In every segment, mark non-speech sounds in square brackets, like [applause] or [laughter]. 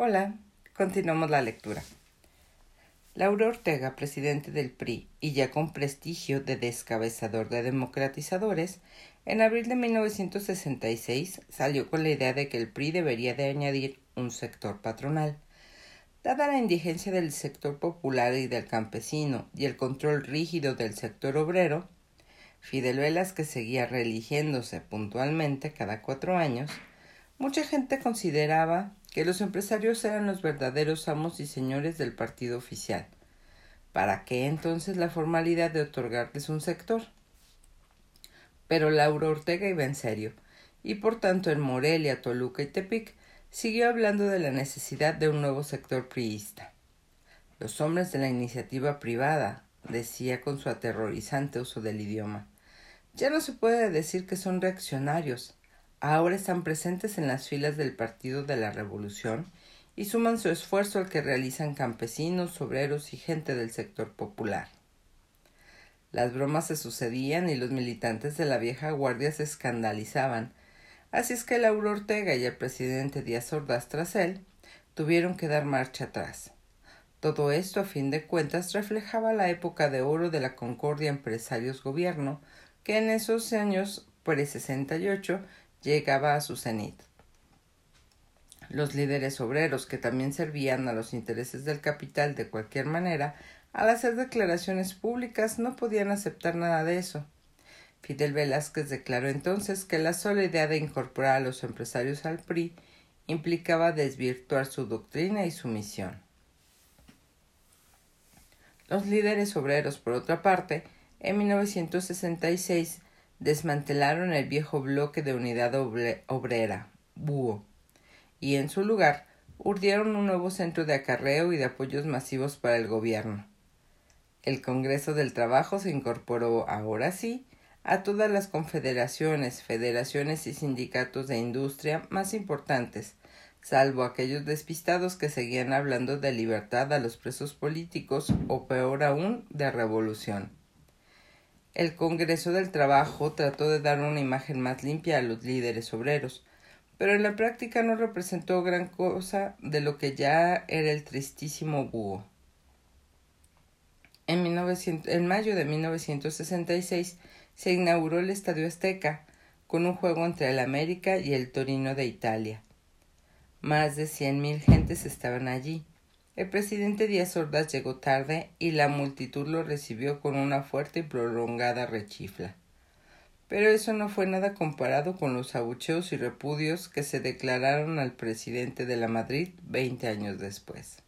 Hola, continuamos la lectura. Laura Ortega, presidente del PRI y ya con prestigio de descabezador de democratizadores, en abril de 1966 salió con la idea de que el PRI debería de añadir un sector patronal. Dada la indigencia del sector popular y del campesino y el control rígido del sector obrero, Fidel Velázquez seguía reeligiéndose puntualmente cada cuatro años, mucha gente consideraba que los empresarios eran los verdaderos amos y señores del partido oficial. ¿Para qué entonces la formalidad de otorgarles un sector? Pero Laura Ortega iba en serio, y por tanto en Morelia, Toluca y Tepic siguió hablando de la necesidad de un nuevo sector priista. Los hombres de la iniciativa privada, decía con su aterrorizante uso del idioma, ya no se puede decir que son reaccionarios, ahora están presentes en las filas del Partido de la Revolución y suman su esfuerzo al que realizan campesinos, obreros y gente del sector popular. Las bromas se sucedían y los militantes de la vieja guardia se escandalizaban, así es que Laura Ortega y el presidente Díaz Ordaz tras él tuvieron que dar marcha atrás. Todo esto, a fin de cuentas, reflejaba la época de oro de la concordia empresarios-gobierno, que en esos años pre-68 llegaba a su cenit. Los líderes obreros, que también servían a los intereses del capital de cualquier manera, al hacer declaraciones públicas no podían aceptar nada de eso. Fidel Velázquez declaró entonces que la sola idea de incorporar a los empresarios al PRI implicaba desvirtuar su doctrina y su misión. Los líderes obreros, por otra parte, en 1966 desmantelaron el viejo bloque de unidad obrera, BUO, y en su lugar urdieron un nuevo centro de acarreo y de apoyos masivos para el gobierno. El Congreso del Trabajo se incorporó, ahora sí, a todas las confederaciones, federaciones y sindicatos de industria más importantes, salvo aquellos despistados que seguían hablando de libertad a los presos políticos o peor aún de revolución. El Congreso del Trabajo trató de dar una imagen más limpia a los líderes obreros, pero en la práctica no representó gran cosa de lo que ya era el tristísimo búho. En, mayo de 1966 se inauguró el Estadio Azteca, con un juego entre el América y el Torino de Italia. Más de cien mil gentes estaban allí, el presidente Díaz Ordaz llegó tarde y la multitud lo recibió con una fuerte y prolongada rechifla. Pero eso no fue nada comparado con los abucheos y repudios que se declararon al presidente de la Madrid veinte años después.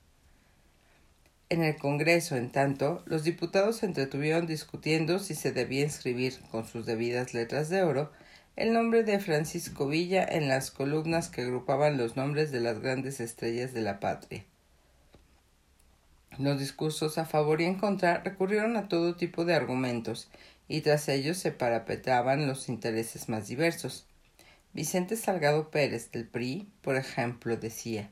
En el Congreso, en tanto, los diputados se entretuvieron discutiendo si se debía inscribir, con sus debidas letras de oro, el nombre de Francisco Villa en las columnas que agrupaban los nombres de las grandes estrellas de la patria. Los discursos a favor y en contra recurrieron a todo tipo de argumentos, y tras ellos se parapetraban los intereses más diversos. Vicente Salgado Pérez del PRI, por ejemplo, decía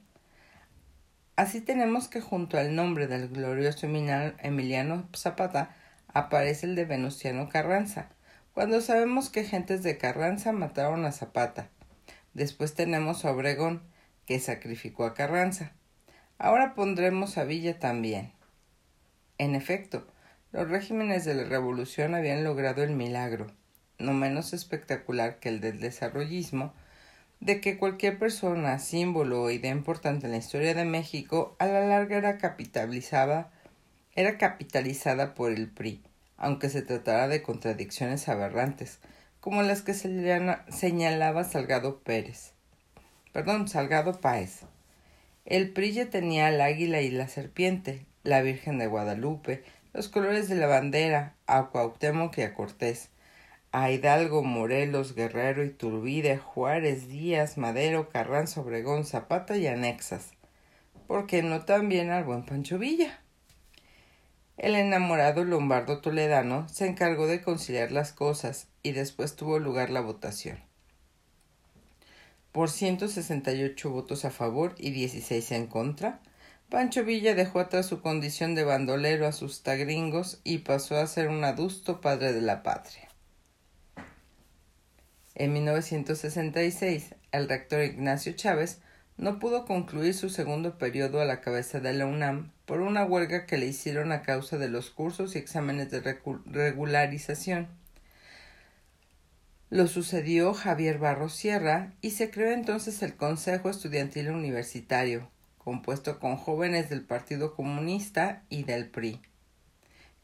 Así tenemos que junto al nombre del glorioso Emiliano Zapata aparece el de Venustiano Carranza, cuando sabemos que gentes de Carranza mataron a Zapata. Después tenemos a Obregón, que sacrificó a Carranza. Ahora pondremos a Villa también. En efecto, los regímenes de la Revolución habían logrado el milagro, no menos espectacular que el del desarrollismo, de que cualquier persona, símbolo o idea importante en la historia de México a la larga era capitalizada, era capitalizada por el PRI, aunque se tratara de contradicciones aberrantes, como las que señalaba Salgado Pérez. Perdón, Salgado Páez. El PRI tenía al águila y la serpiente, la Virgen de Guadalupe, los colores de la bandera, a Cuauhtémoc y a Cortés, a Hidalgo, Morelos, Guerrero, Iturbide, Juárez, Díaz, Madero, Carranza, Obregón, Zapata y anexas. ¿Por qué no también al buen Pancho Villa? El enamorado lombardo toledano se encargó de conciliar las cosas y después tuvo lugar la votación por 168 votos a favor y 16 en contra, Pancho Villa dejó atrás su condición de bandolero a sus tagringos y pasó a ser un adusto padre de la patria. En 1966, el rector Ignacio Chávez no pudo concluir su segundo periodo a la cabeza de la UNAM por una huelga que le hicieron a causa de los cursos y exámenes de regularización. Lo sucedió Javier Barros Sierra y se creó entonces el Consejo Estudiantil Universitario, compuesto con jóvenes del Partido Comunista y del PRI,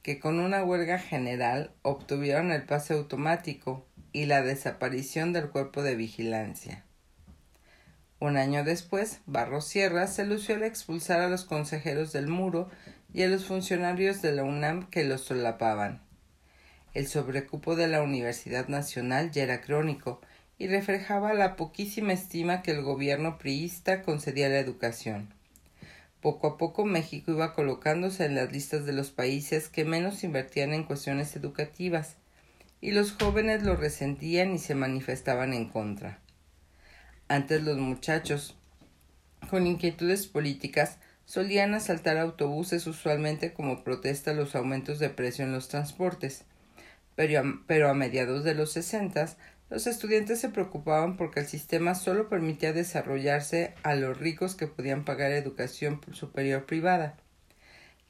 que con una huelga general obtuvieron el pase automático y la desaparición del cuerpo de vigilancia. Un año después, Barros Sierra se lució al expulsar a los consejeros del muro y a los funcionarios de la UNAM que los solapaban. El sobrecupo de la Universidad Nacional ya era crónico y reflejaba la poquísima estima que el gobierno priista concedía a la educación. Poco a poco México iba colocándose en las listas de los países que menos invertían en cuestiones educativas, y los jóvenes lo resentían y se manifestaban en contra. Antes los muchachos, con inquietudes políticas, solían asaltar autobuses usualmente como protesta a los aumentos de precio en los transportes. Pero a, mediados de los sesentas, los estudiantes se preocupaban porque el sistema solo permitía desarrollarse a los ricos que podían pagar educación superior privada.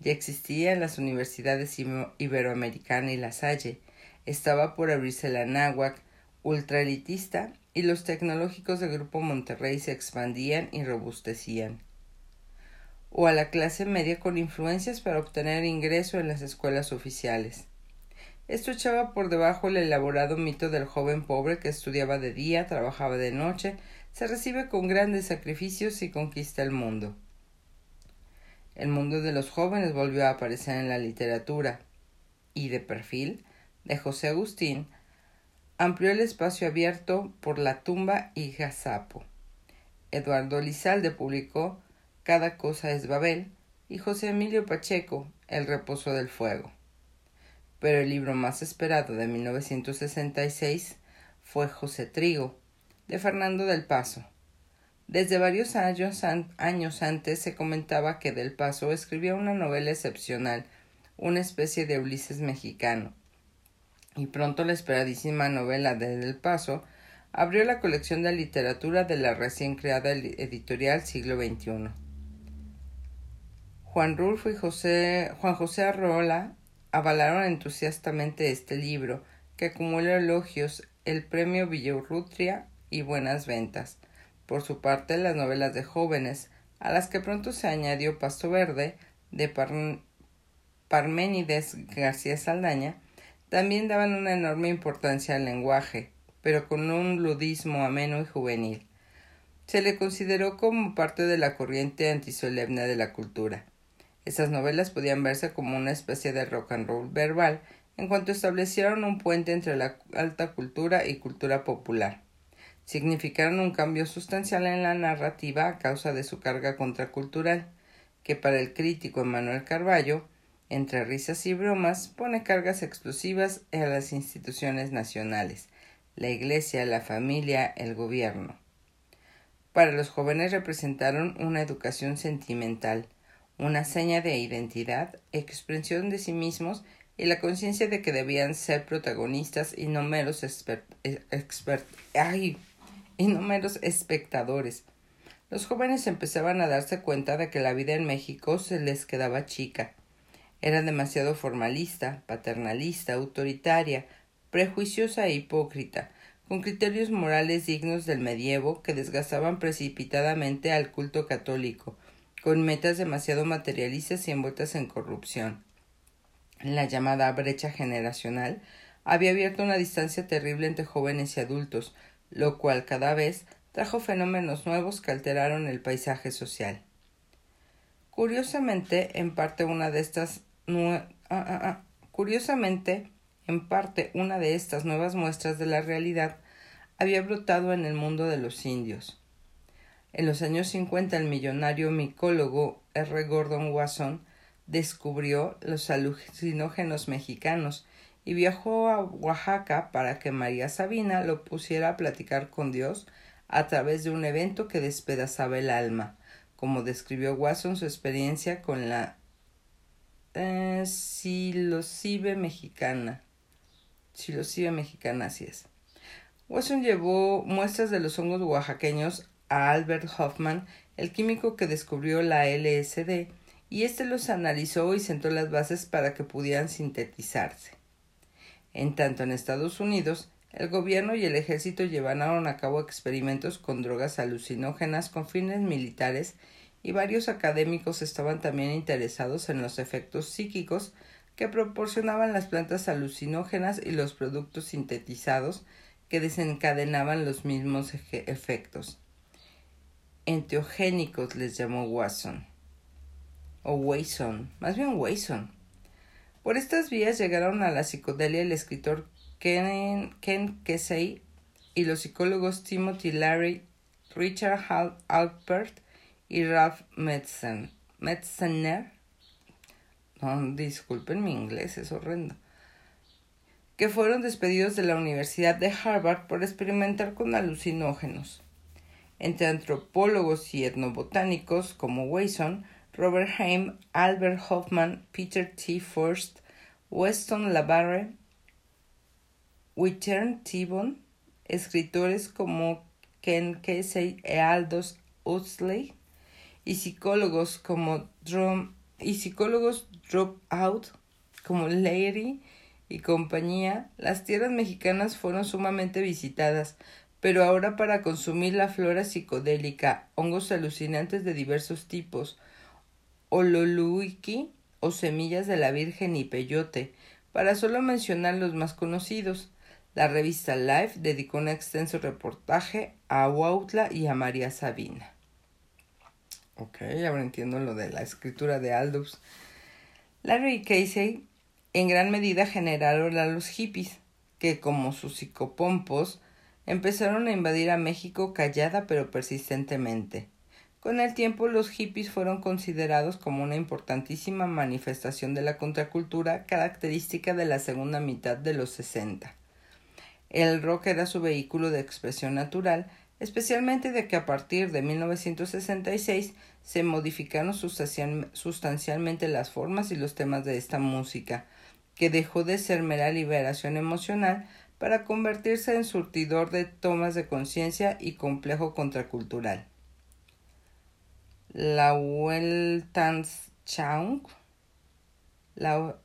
Ya existía en las universidades iberoamericana y La Salle, estaba por abrirse la náhuac, ultraelitista y los tecnológicos del Grupo Monterrey se expandían y robustecían. O a la clase media con influencias para obtener ingreso en las escuelas oficiales. Esto echaba por debajo el elaborado mito del joven pobre que estudiaba de día, trabajaba de noche, se recibe con grandes sacrificios y conquista el mundo. El mundo de los jóvenes volvió a aparecer en la literatura, y de perfil, de José Agustín, amplió el espacio abierto por la tumba y Gazapo. Eduardo Lizalde publicó Cada cosa es Babel y José Emilio Pacheco El reposo del fuego. Pero el libro más esperado de 1966 fue José Trigo, de Fernando del Paso. Desde varios años, años antes se comentaba que Del Paso escribía una novela excepcional, una especie de Ulises mexicano, y pronto la esperadísima novela de Del Paso abrió la colección de literatura de la recién creada editorial Siglo XXI. Juan Rulfo y José, Juan José Arrola avalaron entusiastamente este libro, que acumula elogios, el premio Villaurrutria y buenas ventas. Por su parte, las novelas de jóvenes, a las que pronto se añadió Pasto Verde, de Parménides García Saldaña, también daban una enorme importancia al lenguaje, pero con un ludismo ameno y juvenil. Se le consideró como parte de la corriente antisolemne de la cultura. Estas novelas podían verse como una especie de rock and roll verbal, en cuanto establecieron un puente entre la alta cultura y cultura popular. Significaron un cambio sustancial en la narrativa a causa de su carga contracultural, que para el crítico Emmanuel Carballo entre risas y bromas, pone cargas explosivas a las instituciones nacionales, la Iglesia, la familia, el gobierno. Para los jóvenes representaron una educación sentimental, una seña de identidad, expresión de sí mismos y la conciencia de que debían ser protagonistas y no meros, y no espectadores. Los jóvenes empezaban a darse cuenta de que la vida en México se les quedaba chica, era demasiado formalista, paternalista, autoritaria, prejuiciosa e hipócrita, con criterios morales dignos del medievo que desgastaban precipitadamente al culto católico, con metas demasiado materialistas y envueltas en corrupción. La llamada brecha generacional había abierto una distancia terrible entre jóvenes y adultos, lo cual cada vez trajo fenómenos nuevos que alteraron el paisaje social. Curiosamente, en parte una de estas Ah, ah, ah. Curiosamente, en parte una de estas nuevas muestras de la realidad había brotado en el mundo de los indios. En los años 50 el millonario micólogo R. Gordon Wasson descubrió los alucinógenos mexicanos y viajó a Oaxaca para que María Sabina lo pusiera a platicar con Dios a través de un evento que despedazaba el alma, como describió Wasson su experiencia con la eh, mexicana. Silosibe mexicana, así es. Watson llevó muestras de los hongos oaxaqueños a Albert Hoffman el químico que descubrió la LSD, y éste los analizó y sentó las bases para que pudieran sintetizarse. En tanto, en Estados Unidos, el gobierno y el ejército llevaron a cabo experimentos con drogas alucinógenas con fines militares y varios académicos estaban también interesados en los efectos psíquicos que proporcionaban las plantas alucinógenas y los productos sintetizados que desencadenaban los mismos efectos. Enteogénicos les llamó Watson. O Wayson, más bien Wayson. Por estas vías llegaron a la psicodelia el escritor Ken, Kesey y los psicólogos Timothy Larry, Richard Alpert y Ralph Metzner. No, disculpen mi inglés, es horrendo. Que fueron despedidos de la Universidad de Harvard por experimentar con alucinógenos. Entre antropólogos y etnobotánicos como Wayson, Robert Haim, Albert Hoffman, Peter T. Forst, Weston Labarre, Wittern Tibon, escritores como Ken Kesey e Aldous Huxley, y psicólogos como Drum, y psicólogos Drop Out como Larry y compañía, las tierras mexicanas fueron sumamente visitadas, pero ahora para consumir la flora psicodélica, hongos alucinantes de diversos tipos, ololuiki o semillas de la Virgen y peyote, para solo mencionar los más conocidos. La revista Life dedicó un extenso reportaje a Huautla y a María Sabina. Ok, ahora entiendo lo de la escritura de Aldous. Larry y Casey en gran medida generaron a los hippies, que como sus psicopompos empezaron a invadir a México callada pero persistentemente. Con el tiempo los hippies fueron considerados como una importantísima manifestación de la contracultura característica de la segunda mitad de los sesenta. El rock era su vehículo de expresión natural, especialmente de que a partir de 1966 se modificaron sustancialmente las formas y los temas de esta música, que dejó de ser mera liberación emocional para convertirse en surtidor de tomas de conciencia y complejo contracultural. La Weltanschauung la,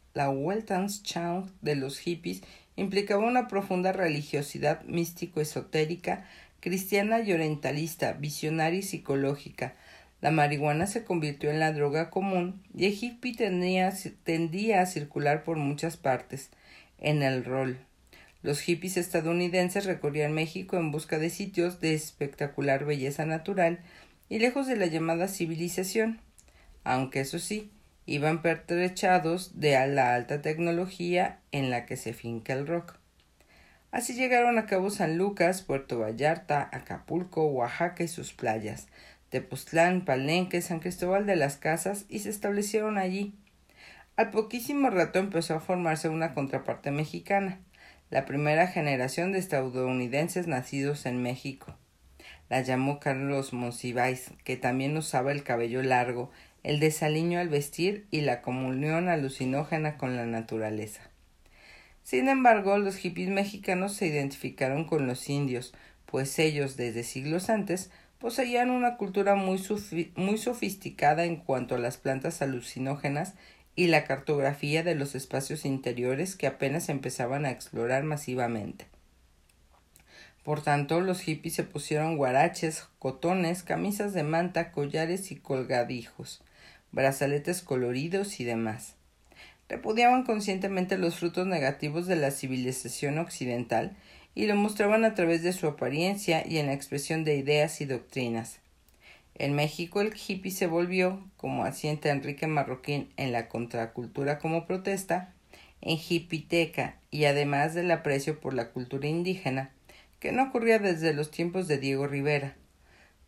de los hippies implicaba una profunda religiosidad místico-esotérica, cristiana y orientalista, visionaria y psicológica. La marihuana se convirtió en la droga común y el hippie tendía a circular por muchas partes. En el rol. Los hippies estadounidenses recorrían México en busca de sitios de espectacular belleza natural y lejos de la llamada civilización, aunque eso sí, iban pertrechados de la alta tecnología en la que se finca el rock. Así llegaron a Cabo San Lucas, Puerto Vallarta, Acapulco, Oaxaca y sus playas, Tepoztlán, Palenque, San Cristóbal de las Casas y se establecieron allí. Al poquísimo rato empezó a formarse una contraparte mexicana, la primera generación de estadounidenses nacidos en México. La llamó Carlos Monsiváis, que también usaba el cabello largo el desaliño al vestir y la comunión alucinógena con la naturaleza. Sin embargo, los hippies mexicanos se identificaron con los indios, pues ellos, desde siglos antes, poseían una cultura muy, muy sofisticada en cuanto a las plantas alucinógenas y la cartografía de los espacios interiores que apenas empezaban a explorar masivamente. Por tanto, los hippies se pusieron guaraches, cotones, camisas de manta, collares y colgadijos brazaletes coloridos y demás. Repudiaban conscientemente los frutos negativos de la civilización occidental y lo mostraban a través de su apariencia y en la expresión de ideas y doctrinas. En México el hippie se volvió, como asienta Enrique Marroquín en la contracultura como protesta, en hippiteca y además del aprecio por la cultura indígena, que no ocurría desde los tiempos de Diego Rivera.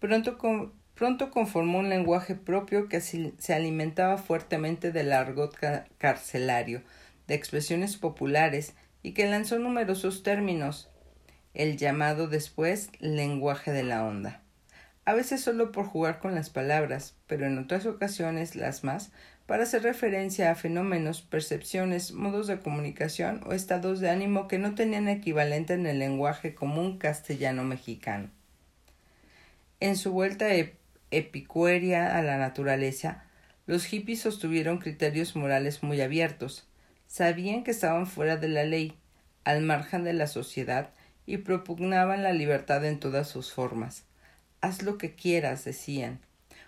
Pronto, Pronto conformó un lenguaje propio que se alimentaba fuertemente del argot carcelario, de expresiones populares y que lanzó numerosos términos, el llamado después lenguaje de la onda. A veces solo por jugar con las palabras, pero en otras ocasiones las más, para hacer referencia a fenómenos, percepciones, modos de comunicación o estados de ánimo que no tenían equivalente en el lenguaje común castellano mexicano. En su vuelta epicuérea a la naturaleza, los hippies sostuvieron criterios morales muy abiertos. Sabían que estaban fuera de la ley, al margen de la sociedad, y propugnaban la libertad en todas sus formas. Haz lo que quieras, decían.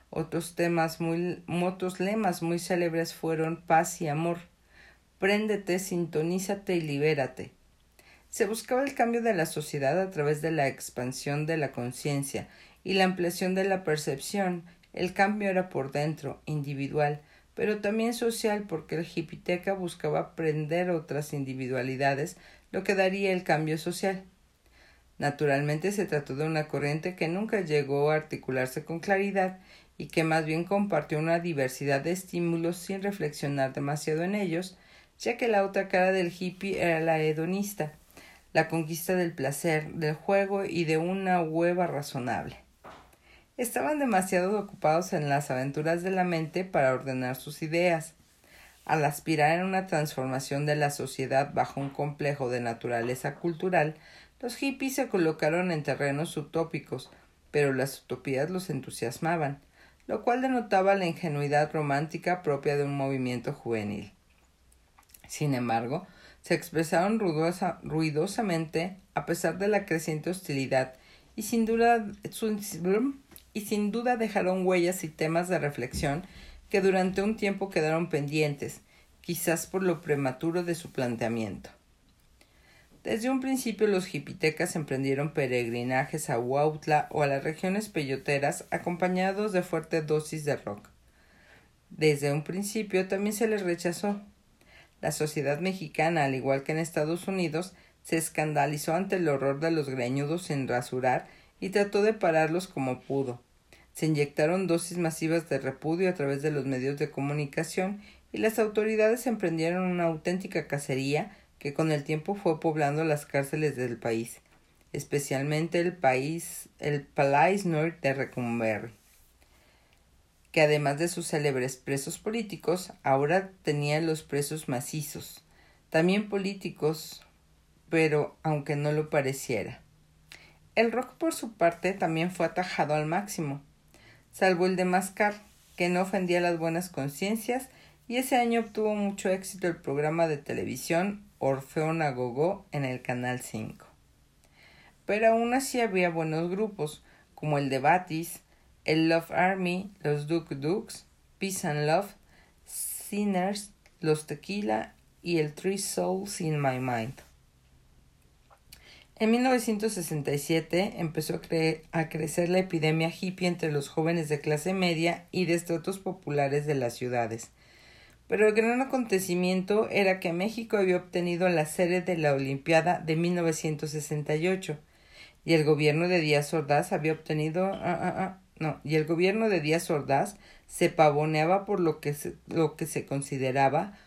Otros temas muy, otros lemas muy célebres fueron paz y amor. Préndete, sintonízate y libérate. Se buscaba el cambio de la sociedad a través de la expansión de la conciencia y la ampliación de la percepción. El cambio era por dentro, individual, pero también social porque el hipiteca buscaba aprender otras individualidades, lo que daría el cambio social. Naturalmente se trató de una corriente que nunca llegó a articularse con claridad y que más bien compartió una diversidad de estímulos sin reflexionar demasiado en ellos, ya que la otra cara del hippie era la hedonista, la conquista del placer, del juego y de una hueva razonable. Estaban demasiado ocupados en las aventuras de la mente para ordenar sus ideas. Al aspirar en una transformación de la sociedad bajo un complejo de naturaleza cultural, los hippies se colocaron en terrenos utópicos, pero las utopías los entusiasmaban, lo cual denotaba la ingenuidad romántica propia de un movimiento juvenil. Sin embargo, se expresaron ruidosamente a pesar de la creciente hostilidad y sin duda, y sin duda dejaron huellas y temas de reflexión que durante un tiempo quedaron pendientes, quizás por lo prematuro de su planteamiento. Desde un principio los jipitecas emprendieron peregrinajes a Huautla o a las regiones peyoteras acompañados de fuerte dosis de rock. Desde un principio también se les rechazó. La sociedad mexicana, al igual que en Estados Unidos, se escandalizó ante el horror de los greñudos sin rasurar y trató de pararlos como pudo. Se inyectaron dosis masivas de repudio a través de los medios de comunicación y las autoridades emprendieron una auténtica cacería que con el tiempo fue poblando las cárceles del país, especialmente el país, el Palais Nord de Recumberry, que además de sus célebres presos políticos, ahora tenía los presos macizos, también políticos, pero aunque no lo pareciera. El rock, por su parte, también fue atajado al máximo, salvo el de Mascar, que no ofendía las buenas conciencias, y ese año obtuvo mucho éxito el programa de televisión Orfeo Nagogó en el Canal 5. Pero aún así había buenos grupos, como el de Batis, el Love Army, los Duke Dukes, Peace and Love, Sinners, los Tequila y el Three Souls in My Mind. En 1967 empezó a, crecer la epidemia hippie entre los jóvenes de clase media y de populares de las ciudades, pero el gran acontecimiento era que México había obtenido la sede de la Olimpiada de 1968 y el gobierno de Díaz Ordaz había obtenido ah, ah, ah, no y el gobierno de Díaz Ordaz se pavoneaba por lo que se, lo que se consideraba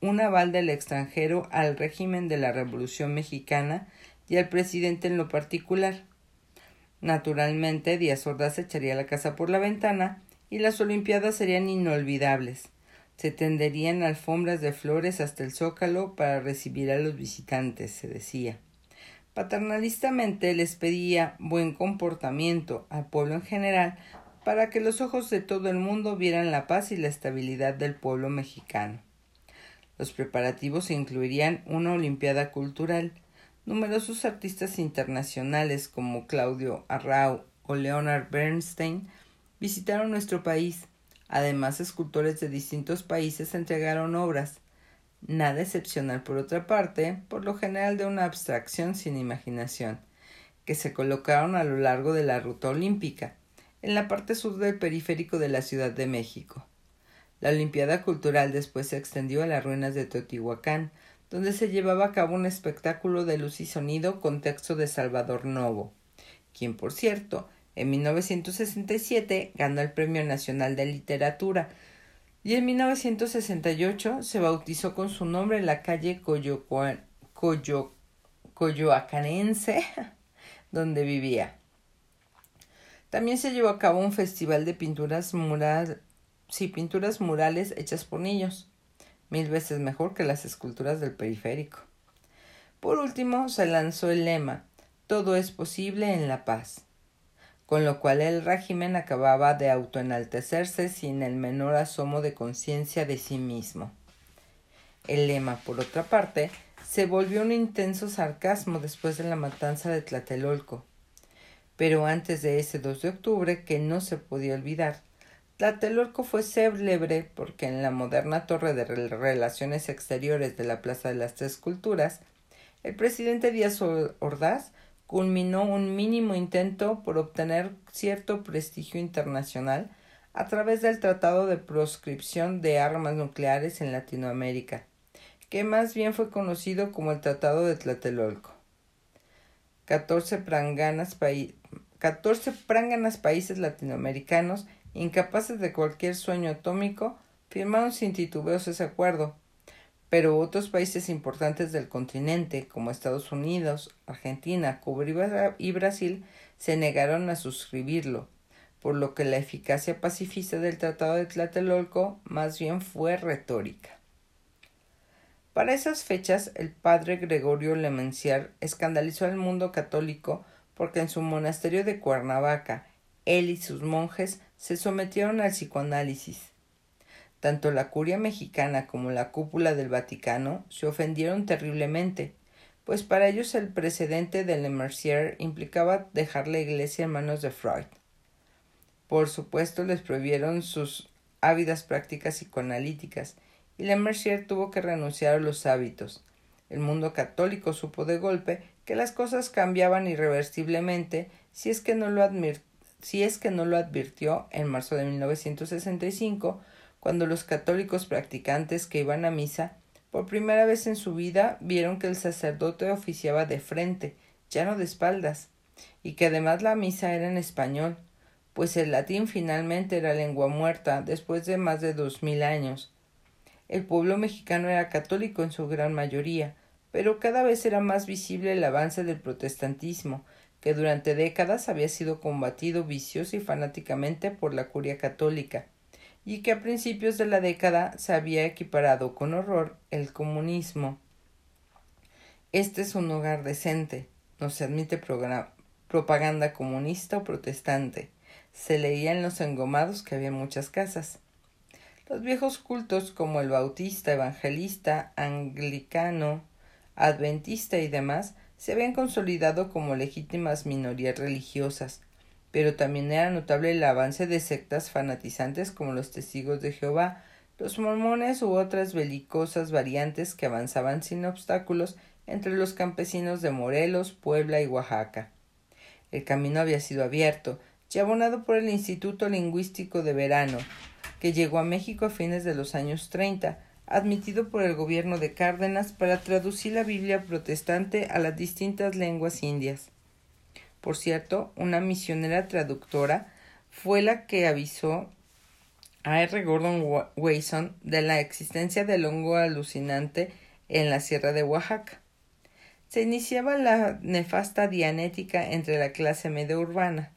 un aval del extranjero al régimen de la Revolución Mexicana y al presidente en lo particular. Naturalmente, Díaz Ordaz echaría la casa por la ventana y las Olimpiadas serían inolvidables se tenderían alfombras de flores hasta el zócalo para recibir a los visitantes, se decía. Paternalistamente les pedía buen comportamiento al pueblo en general para que los ojos de todo el mundo vieran la paz y la estabilidad del pueblo mexicano. Los preparativos incluirían una Olimpiada cultural. Numerosos artistas internacionales como Claudio Arrau o Leonard Bernstein visitaron nuestro país Además, escultores de distintos países entregaron obras, nada excepcional por otra parte, por lo general de una abstracción sin imaginación, que se colocaron a lo largo de la ruta olímpica, en la parte sur del periférico de la Ciudad de México. La Olimpiada Cultural después se extendió a las ruinas de Teotihuacán, donde se llevaba a cabo un espectáculo de luz y sonido con texto de Salvador Novo, quien, por cierto, en 1967 ganó el Premio Nacional de Literatura y en 1968 se bautizó con su nombre la calle Coyoacanense [laughs] donde vivía. También se llevó a cabo un festival de pinturas, murales hechas por niños, mil veces mejor que las esculturas del periférico. Por último, se lanzó el lema Todo es posible en la paz con lo cual el régimen acababa de autoenaltecerse sin el menor asomo de conciencia de sí mismo. El lema, por otra parte, se volvió un intenso sarcasmo después de la matanza de Tlatelolco. Pero antes de ese 2 de octubre, que no se podía olvidar, Tlatelolco fue célebre porque en la moderna torre de relaciones exteriores de la Plaza de las Tres Culturas, el presidente Díaz Ordaz culminó un mínimo intento por obtener cierto prestigio internacional a través del Tratado de Proscripción de Armas Nucleares en Latinoamérica, que más bien fue conocido como el Tratado de Tlatelolco. 14 pranganas, 14 pranganas países latinoamericanos, incapaces de cualquier sueño atómico, firmaron sin titubeos ese acuerdo, pero otros países importantes del continente, como Estados Unidos, Argentina, Cuba y Brasil, se negaron a suscribirlo, por lo que la eficacia pacifista del Tratado de Tlatelolco más bien fue retórica. Para esas fechas, el padre Gregorio Lemenciar escandalizó al mundo católico porque en su monasterio de Cuernavaca, él y sus monjes se sometieron al psicoanálisis tanto la curia mexicana como la cúpula del Vaticano se ofendieron terriblemente, pues para ellos el precedente de Le Mercier implicaba dejar la iglesia en manos de Freud. Por supuesto les prohibieron sus ávidas prácticas psicoanalíticas, y Le Mercier tuvo que renunciar a los hábitos. El mundo católico supo de golpe que las cosas cambiaban irreversiblemente si es que no lo, si es que no lo advirtió en marzo de 1965 cuando los católicos practicantes que iban a misa por primera vez en su vida vieron que el sacerdote oficiaba de frente, ya no de espaldas, y que además la misa era en español, pues el latín finalmente era lengua muerta después de más de dos mil años. El pueblo mexicano era católico en su gran mayoría, pero cada vez era más visible el avance del protestantismo, que durante décadas había sido combatido vicioso y fanáticamente por la curia católica y que a principios de la década se había equiparado con horror el comunismo. Este es un hogar decente, no se admite propaganda comunista o protestante. Se leía en los engomados que había muchas casas. Los viejos cultos como el bautista, evangelista, anglicano, adventista y demás se habían consolidado como legítimas minorías religiosas, pero también era notable el avance de sectas fanatizantes como los testigos de Jehová, los mormones u otras belicosas variantes que avanzaban sin obstáculos entre los campesinos de Morelos, Puebla y Oaxaca. El camino había sido abierto, ya abonado por el Instituto Lingüístico de Verano, que llegó a México a fines de los años treinta, admitido por el gobierno de Cárdenas para traducir la Biblia protestante a las distintas lenguas indias. Por cierto, una misionera traductora fue la que avisó a R. Gordon Wason de la existencia del hongo alucinante en la sierra de Oaxaca. Se iniciaba la nefasta dianética entre la clase media urbana,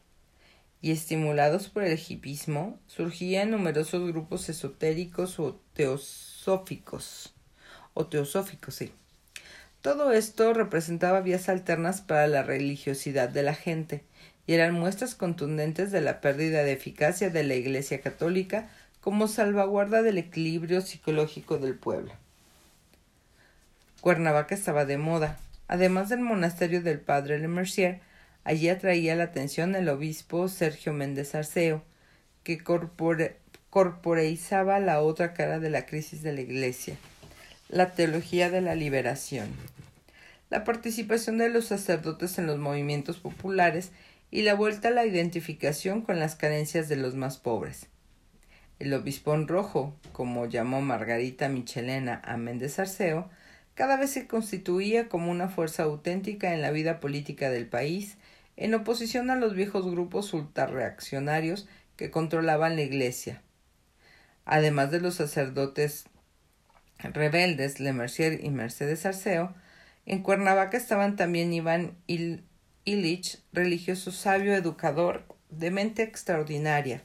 y estimulados por el hipismo, surgían numerosos grupos esotéricos o teosóficos, o teosóficos, sí, todo esto representaba vías alternas para la religiosidad de la gente, y eran muestras contundentes de la pérdida de eficacia de la Iglesia católica como salvaguarda del equilibrio psicológico del pueblo. Cuernavaca estaba de moda. Además del monasterio del padre Le Mercier, allí atraía la atención el obispo Sergio Méndez Arceo, que corporeizaba la otra cara de la crisis de la Iglesia la teología de la liberación, la participación de los sacerdotes en los movimientos populares y la vuelta a la identificación con las carencias de los más pobres. El obispón rojo, como llamó Margarita Michelena a Méndez Arceo, cada vez se constituía como una fuerza auténtica en la vida política del país, en oposición a los viejos grupos ultrarreaccionarios que controlaban la Iglesia. Además de los sacerdotes rebeldes Le Mercier y Mercedes Arceo, en Cuernavaca estaban también Iván Illich, religioso sabio educador de mente extraordinaria,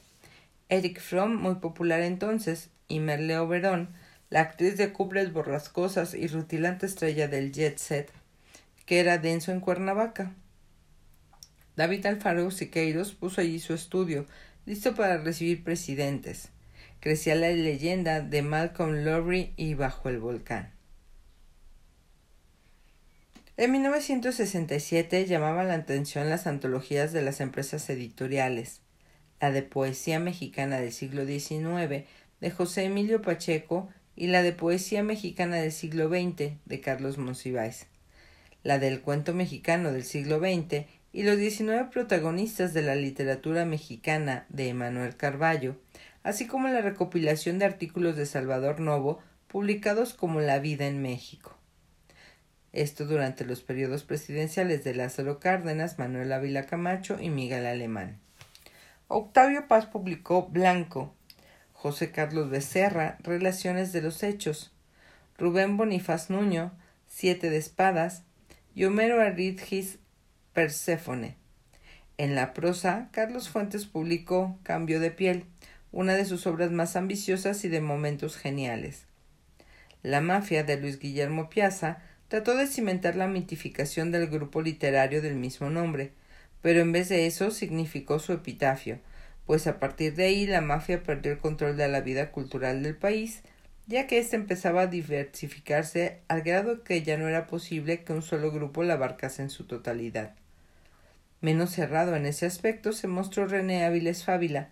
Eric Fromm, muy popular entonces, y Merleo Verón, la actriz de cubres borrascosas y rutilante estrella del jet set, que era denso en Cuernavaca. David Alfaro Siqueiros puso allí su estudio, listo para recibir presidentes. Crecía la leyenda de Malcolm Lowry y Bajo el Volcán. En 1967 llamaban la atención las antologías de las empresas editoriales, la de Poesía Mexicana del siglo XIX de José Emilio Pacheco y la de Poesía Mexicana del siglo XX de Carlos Monsiváis, la del Cuento Mexicano del siglo XX y los 19 protagonistas de la literatura mexicana de Emanuel Carballo, así como la recopilación de artículos de Salvador Novo publicados como La vida en México. Esto durante los periodos presidenciales de Lázaro Cárdenas, Manuel Ávila Camacho y Miguel Alemán. Octavio Paz publicó Blanco, José Carlos Becerra, Relaciones de los Hechos, Rubén Bonifaz Nuño, Siete de Espadas, y Homero Aridgis, Perséfone. En la prosa, Carlos Fuentes publicó Cambio de piel, una de sus obras más ambiciosas y de momentos geniales. La mafia de Luis Guillermo Piazza trató de cimentar la mitificación del grupo literario del mismo nombre, pero en vez de eso significó su epitafio, pues a partir de ahí la mafia perdió el control de la vida cultural del país, ya que éste empezaba a diversificarse al grado que ya no era posible que un solo grupo la abarcase en su totalidad. Menos cerrado en ese aspecto se mostró René Áviles Fábila,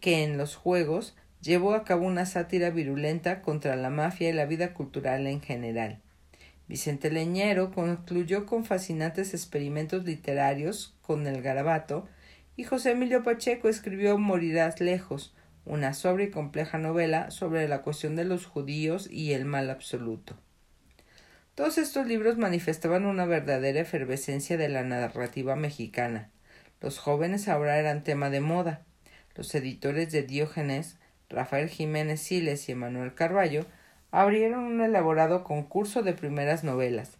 que en los juegos llevó a cabo una sátira virulenta contra la mafia y la vida cultural en general. Vicente Leñero concluyó con fascinantes experimentos literarios con el garabato y José Emilio Pacheco escribió Morirás lejos, una sobria y compleja novela sobre la cuestión de los judíos y el mal absoluto. Todos estos libros manifestaban una verdadera efervescencia de la narrativa mexicana. Los jóvenes ahora eran tema de moda. Los editores de Diógenes, Rafael Jiménez Siles y Emanuel Carballo abrieron un elaborado concurso de primeras novelas.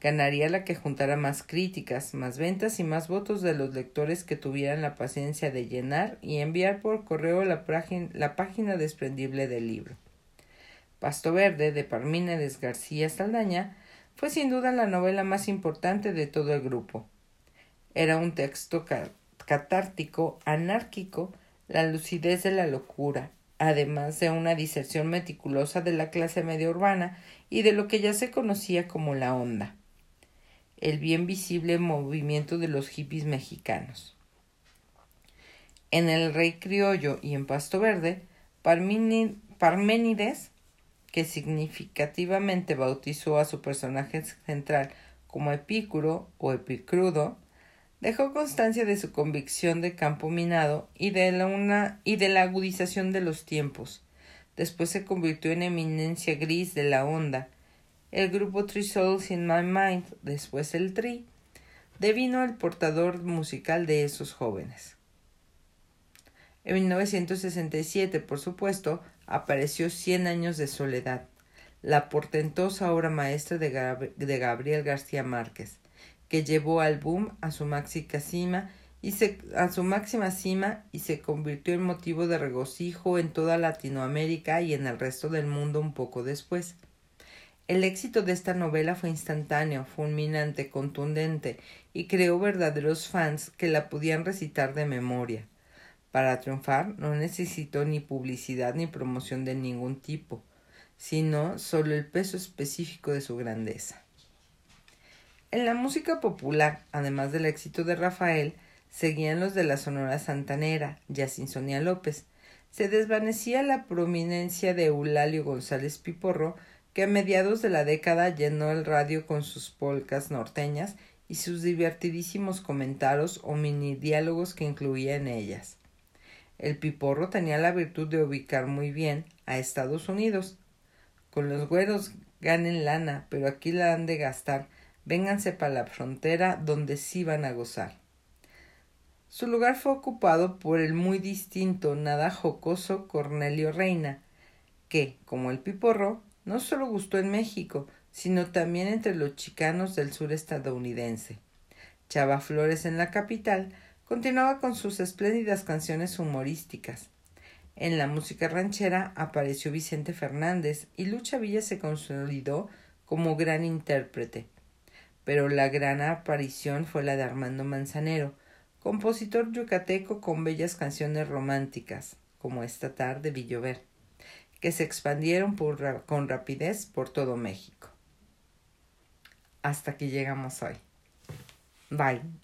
Ganaría la que juntara más críticas, más ventas y más votos de los lectores que tuvieran la paciencia de llenar y enviar por correo la, la página desprendible del libro. Pasto Verde, de Parmínides García Saldaña, fue sin duda la novela más importante de todo el grupo. Era un texto catártico, anárquico, la lucidez de la locura, además de una diserción meticulosa de la clase media urbana y de lo que ya se conocía como la onda, el bien visible movimiento de los hippies mexicanos. En El Rey Criollo y en Pasto Verde, Parménides, que significativamente bautizó a su personaje central como Epicuro o Epicrudo, dejó constancia de su convicción de campo minado y de la, y de la agudización de los tiempos. Después se convirtió en eminencia gris de la onda. El grupo Three Souls in My Mind, después el Tri, devino el portador musical de esos jóvenes. En 1967, por supuesto, apareció Cien años de soledad, la portentosa obra maestra de Gabriel García Márquez que llevó al boom a su, cima y se, a su máxima cima y se convirtió en motivo de regocijo en toda Latinoamérica y en el resto del mundo un poco después. El éxito de esta novela fue instantáneo, fulminante, contundente, y creó verdaderos fans que la podían recitar de memoria. Para triunfar no necesitó ni publicidad ni promoción de ningún tipo, sino solo el peso específico de su grandeza. En la música popular, además del éxito de Rafael, seguían los de la Sonora Santanera, Sonia López. Se desvanecía la prominencia de Eulalio González Piporro, que a mediados de la década llenó el radio con sus polcas norteñas y sus divertidísimos comentarios o mini diálogos que incluía en ellas. El Piporro tenía la virtud de ubicar muy bien a Estados Unidos. Con los güeros ganen lana, pero aquí la han de gastar, Vénganse para la frontera donde sí van a gozar. Su lugar fue ocupado por el muy distinto, nada jocoso Cornelio Reina, que, como el piporro, no solo gustó en México, sino también entre los chicanos del sur estadounidense. Chava Flores en la capital continuaba con sus espléndidas canciones humorísticas. En la música ranchera apareció Vicente Fernández y Lucha Villa se consolidó como gran intérprete. Pero la gran aparición fue la de Armando Manzanero, compositor yucateco con bellas canciones románticas, como Esta tarde vi llover, que se expandieron con rapidez por todo México. Hasta que llegamos hoy. Bye.